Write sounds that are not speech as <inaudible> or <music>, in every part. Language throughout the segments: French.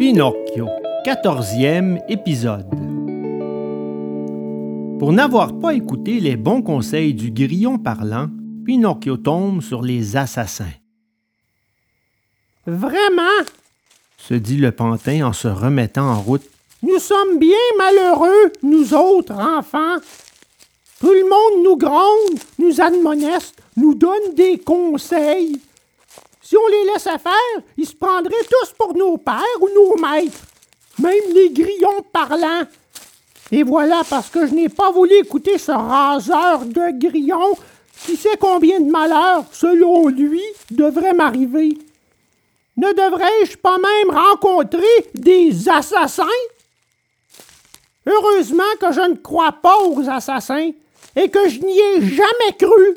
Pinocchio, quatorzième épisode. Pour n'avoir pas écouté les bons conseils du grillon parlant, Pinocchio tombe sur les assassins. Vraiment, se dit le pantin en se remettant en route. nous sommes bien malheureux, nous autres enfants. Tout le monde nous gronde, nous admoneste, nous donne des conseils. Si on les laissait faire, ils se prendraient tous pour nos pères ou nos maîtres, même les grillons parlants. Et voilà parce que je n'ai pas voulu écouter ce raseur de grillons qui sait combien de malheurs, selon lui, devrait m'arriver. Ne devrais-je pas même rencontrer des assassins? Heureusement que je ne crois pas aux assassins et que je n'y ai jamais cru.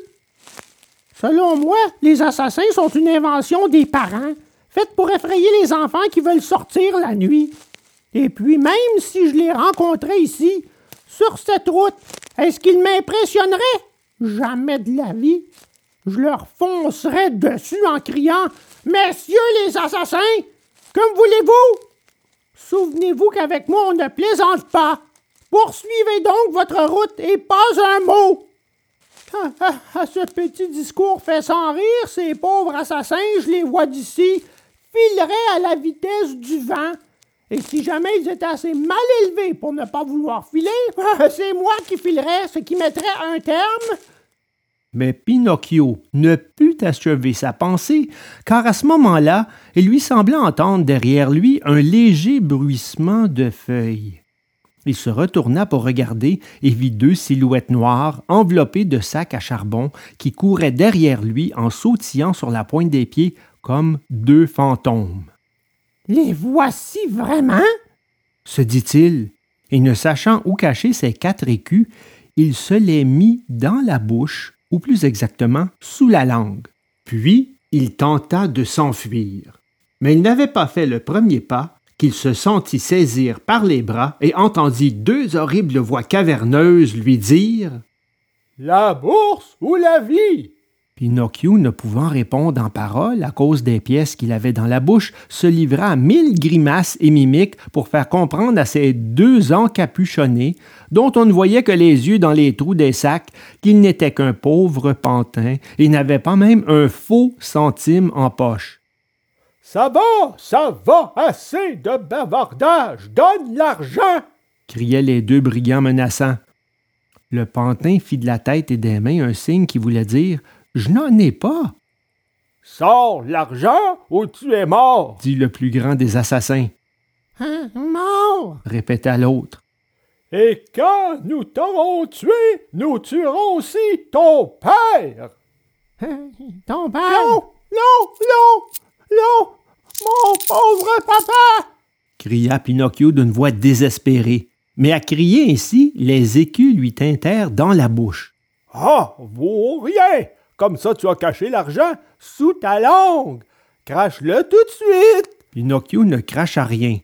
Selon moi, les assassins sont une invention des parents, faite pour effrayer les enfants qui veulent sortir la nuit. Et puis, même si je les rencontrais ici, sur cette route, est-ce qu'ils m'impressionneraient? Jamais de la vie. Je leur foncerais dessus en criant Messieurs les assassins, comme voulez-vous? Souvenez-vous qu'avec moi, on ne plaisante pas. Poursuivez donc votre route et pas un mot. <laughs> Ah, ce petit discours fait sans rire, ces pauvres assassins, je les vois d'ici, fileraient à la vitesse du vent. Et si jamais ils étaient assez mal élevés pour ne pas vouloir filer, <laughs> c'est moi qui filerais, ce qui mettrait un terme. Mais Pinocchio ne put achever sa pensée, car à ce moment-là, il lui sembla entendre derrière lui un léger bruissement de feuilles. Il se retourna pour regarder et vit deux silhouettes noires enveloppées de sacs à charbon qui couraient derrière lui en sautillant sur la pointe des pieds comme deux fantômes. Les voici vraiment? se dit-il, et ne sachant où cacher ses quatre écus, il se les mit dans la bouche, ou plus exactement sous la langue. Puis il tenta de s'enfuir. Mais il n'avait pas fait le premier pas qu'il se sentit saisir par les bras et entendit deux horribles voix caverneuses lui dire La bourse ou la vie? Pinocchio, ne pouvant répondre en paroles à cause des pièces qu'il avait dans la bouche, se livra à mille grimaces et mimiques pour faire comprendre à ces deux encapuchonnés, dont on ne voyait que les yeux dans les trous des sacs, qu'il n'était qu'un pauvre pantin et n'avait pas même un faux centime en poche. Ça va, ça va, assez de bavardage, donne l'argent! criaient les deux brigands menaçants. Le pantin fit de la tête et des mains un signe qui voulait dire je n'en ai pas. Sors l'argent ou tu es mort, dit le plus grand des assassins. Hein, mort, répéta l'autre. Et quand nous t'aurons tué, nous tuerons aussi ton père. Hein, ton père? Non, non, non, non, mon pauvre papa! cria Pinocchio d'une voix désespérée. Mais à crier ainsi, les écus lui tintèrent dans la bouche. Ah, vaut rien! Comme ça, tu as caché l'argent sous ta langue. Crache-le tout de suite. Pinocchio ne cracha rien.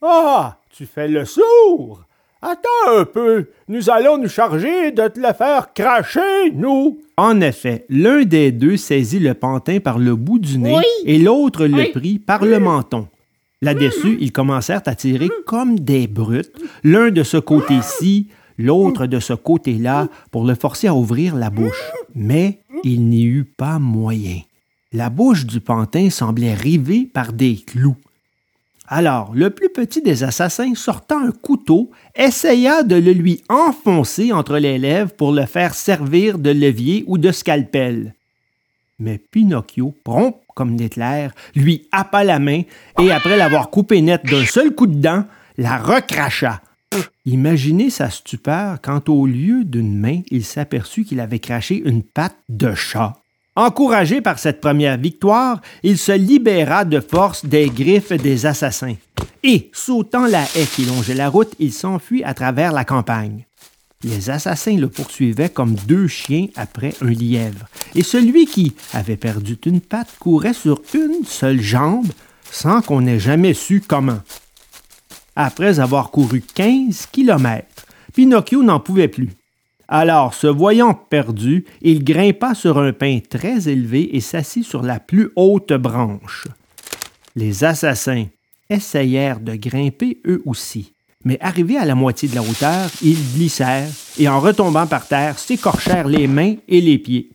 Ah, tu fais le sourd. Attends un peu, nous allons nous charger de te le faire cracher, nous. En effet, l'un des deux saisit le pantin par le bout du nez et l'autre le prit par le menton. Là-dessus, ils commencèrent à tirer comme des brutes, l'un de ce côté-ci, l'autre de ce côté-là, pour le forcer à ouvrir la bouche. Mais il n'y eut pas moyen. La bouche du pantin semblait rivée par des clous. Alors, le plus petit des assassins, sortant un couteau, essaya de le lui enfoncer entre les lèvres pour le faire servir de levier ou de scalpel. Mais Pinocchio, prompt comme l'éclair, lui happa la main et, après l'avoir coupée nette d'un seul coup de dent, la recracha. Imaginez sa stupeur quand au lieu d'une main, il s'aperçut qu'il avait craché une patte de chat. Encouragé par cette première victoire, il se libéra de force des griffes des assassins. Et, sautant la haie qui longeait la route, il s'enfuit à travers la campagne. Les assassins le poursuivaient comme deux chiens après un lièvre, et celui qui avait perdu une patte courait sur une seule jambe sans qu'on ait jamais su comment après avoir couru 15 kilomètres. Pinocchio n'en pouvait plus. Alors, se voyant perdu, il grimpa sur un pin très élevé et s'assit sur la plus haute branche. Les assassins, essayèrent de grimper eux aussi. Mais arrivés à la moitié de la hauteur, ils glissèrent et en retombant par terre, s'écorchèrent les mains et les pieds.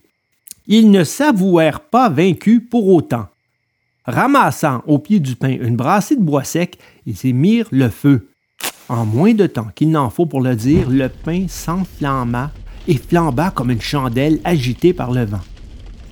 Ils ne s'avouèrent pas vaincus pour autant. Ramassant au pied du pain une brassée de bois sec, ils y mirent le feu. En moins de temps qu'il n'en faut pour le dire, le pain s'enflamma et flamba comme une chandelle agitée par le vent.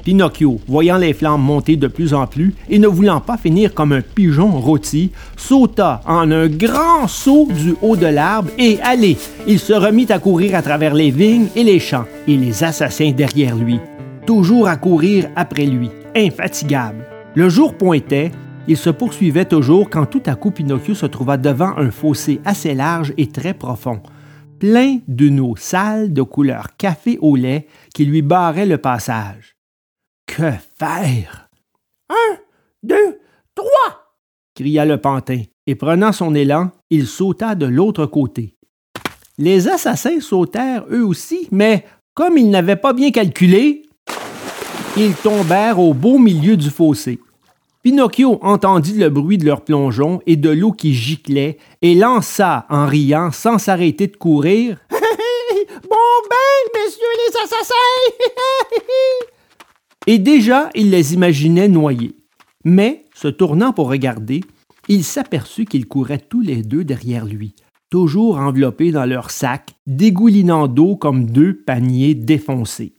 Pinocchio, voyant les flammes monter de plus en plus et ne voulant pas finir comme un pigeon rôti, sauta en un grand saut du haut de l'arbre et allez, il se remit à courir à travers les vignes et les champs et les assassins derrière lui, toujours à courir après lui, infatigable. Le jour pointait, il se poursuivait toujours quand tout à coup Pinocchio se trouva devant un fossé assez large et très profond, plein d'une eau sale de couleur café au lait qui lui barrait le passage. Que faire? Un, deux, trois! cria le pantin, et prenant son élan, il sauta de l'autre côté. Les assassins sautèrent eux aussi, mais comme ils n'avaient pas bien calculé, ils tombèrent au beau milieu du fossé. Pinocchio entendit le bruit de leur plongeon et de l'eau qui giclait et lança en riant sans s'arrêter de courir. <laughs> bon ben, messieurs les assassins! et déjà il les imaginait noyés. Mais, se tournant pour regarder, il s'aperçut qu'ils couraient tous les deux derrière lui, toujours enveloppés dans leur sac, dégoulinant d'eau comme deux paniers défoncés.